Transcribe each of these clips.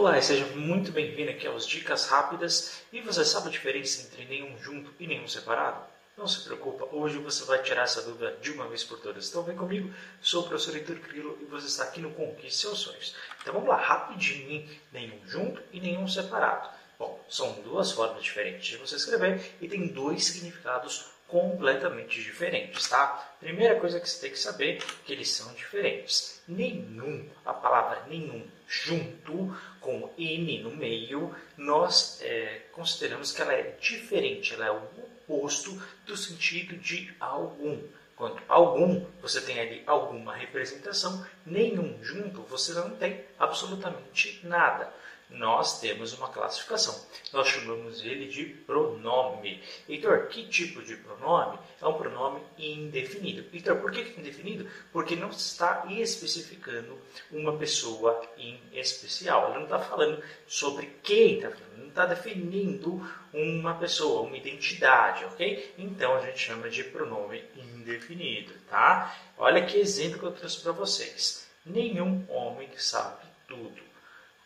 Olá e seja muito bem-vindo aqui aos Dicas Rápidas. E você sabe a diferença entre nenhum junto e nenhum separado? Não se preocupa, hoje você vai tirar essa dúvida de uma vez por todas. Então vem comigo, sou o professor Heitor Crilo e você está aqui no Conquiste Seus Sonhos. Então vamos lá, rapidinho, nenhum junto e nenhum separado. Bom, são duas formas diferentes de você escrever e tem dois significados completamente diferentes, tá? Primeira coisa que você tem que saber é que eles são diferentes. Nenhum, a palavra nenhum junto com N no meio, nós é, consideramos que ela é diferente, ela é o oposto do sentido de algum. Quando algum, você tem ali alguma representação, nenhum junto, você não tem absolutamente nada nós temos uma classificação. Nós chamamos ele de pronome. Heitor, que tipo de pronome? É um pronome indefinido. Heitor, por que indefinido? Porque não está especificando uma pessoa em especial. Ele não está falando sobre quem está falando, não está definindo uma pessoa, uma identidade, ok? Então a gente chama de pronome indefinido, tá? Olha que exemplo que eu trouxe para vocês. Nenhum homem sabe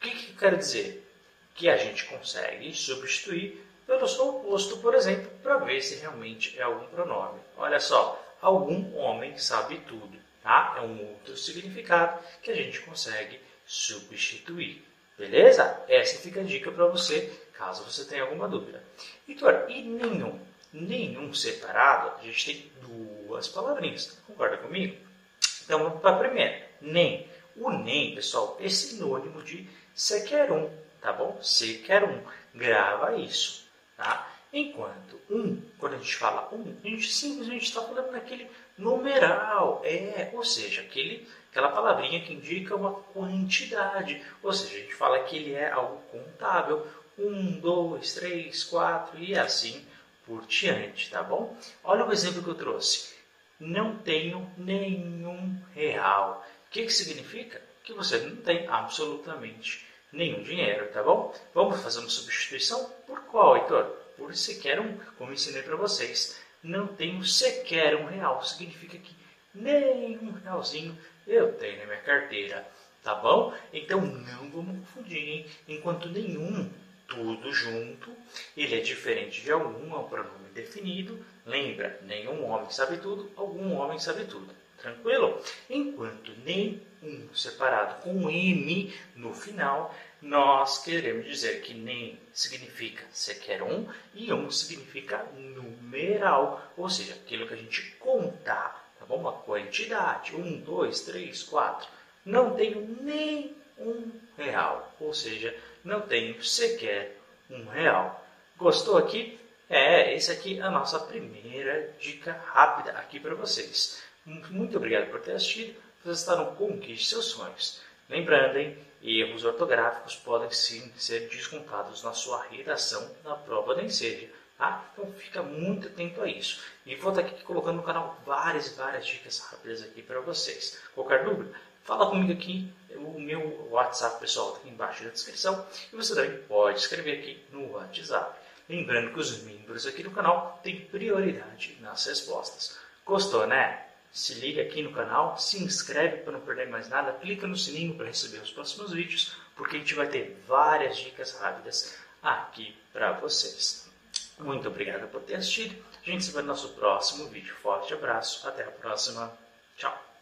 que, que eu quero dizer? Que a gente consegue substituir pelo seu oposto, por exemplo, para ver se realmente é algum pronome. Olha só, algum homem sabe tudo. Tá? É um outro significado que a gente consegue substituir. Beleza? Essa fica a dica para você, caso você tenha alguma dúvida. Vitor, e nenhum? Nenhum separado, a gente tem duas palavrinhas. Concorda comigo? Então para a primeira. Nem. O nem, pessoal, é sinônimo de sequer um, tá bom? Sequer um. Grava isso, tá? Enquanto um, quando a gente fala um, a gente simplesmente está falando naquele numeral, é, ou seja, aquele, aquela palavrinha que indica uma quantidade, ou seja, a gente fala que ele é algo contável, um, dois, três, quatro e assim por diante, tá bom? Olha o exemplo que eu trouxe. Não tenho nenhum real. Que, que significa? Que você não tem absolutamente nenhum dinheiro, tá bom? Vamos fazer uma substituição por qual, Heitor? Por sequer um, como ensinei para vocês. Não tenho sequer um real, significa que nem um realzinho eu tenho na minha carteira, tá bom? Então não vamos confundir, hein? Enquanto nenhum, tudo junto, ele é diferente de algum, é um pronome definido. Lembra, nenhum homem sabe tudo, algum homem sabe tudo. Tranquilo? Enquanto nem um separado com M no final, nós queremos dizer que nem significa sequer um e um significa numeral, ou seja, aquilo que a gente contar, tá bom? Uma quantidade, um, dois, três, quatro. Não tenho nem um real, ou seja, não tenho sequer um real. Gostou aqui? É, essa aqui é a nossa primeira dica rápida aqui para vocês. Muito obrigado por ter assistido. Você está no Conquiste Seus Sonhos. Lembrando, hein, erros ortográficos podem sim ser descontados na sua redação na prova da Enseja. Tá? Então fica muito atento a isso. E vou estar aqui colocando no canal várias, várias dicas rápidas aqui para vocês. Qualquer dúvida, fala comigo aqui. O meu WhatsApp pessoal está aqui embaixo na descrição. E você também pode escrever aqui no WhatsApp. Lembrando que os membros aqui do canal têm prioridade nas respostas. Gostou, né? Se liga aqui no canal, se inscreve para não perder mais nada, clica no sininho para receber os próximos vídeos, porque a gente vai ter várias dicas rápidas aqui para vocês. Muito obrigado por ter assistido. A gente se vê no nosso próximo vídeo. Forte abraço, até a próxima. Tchau!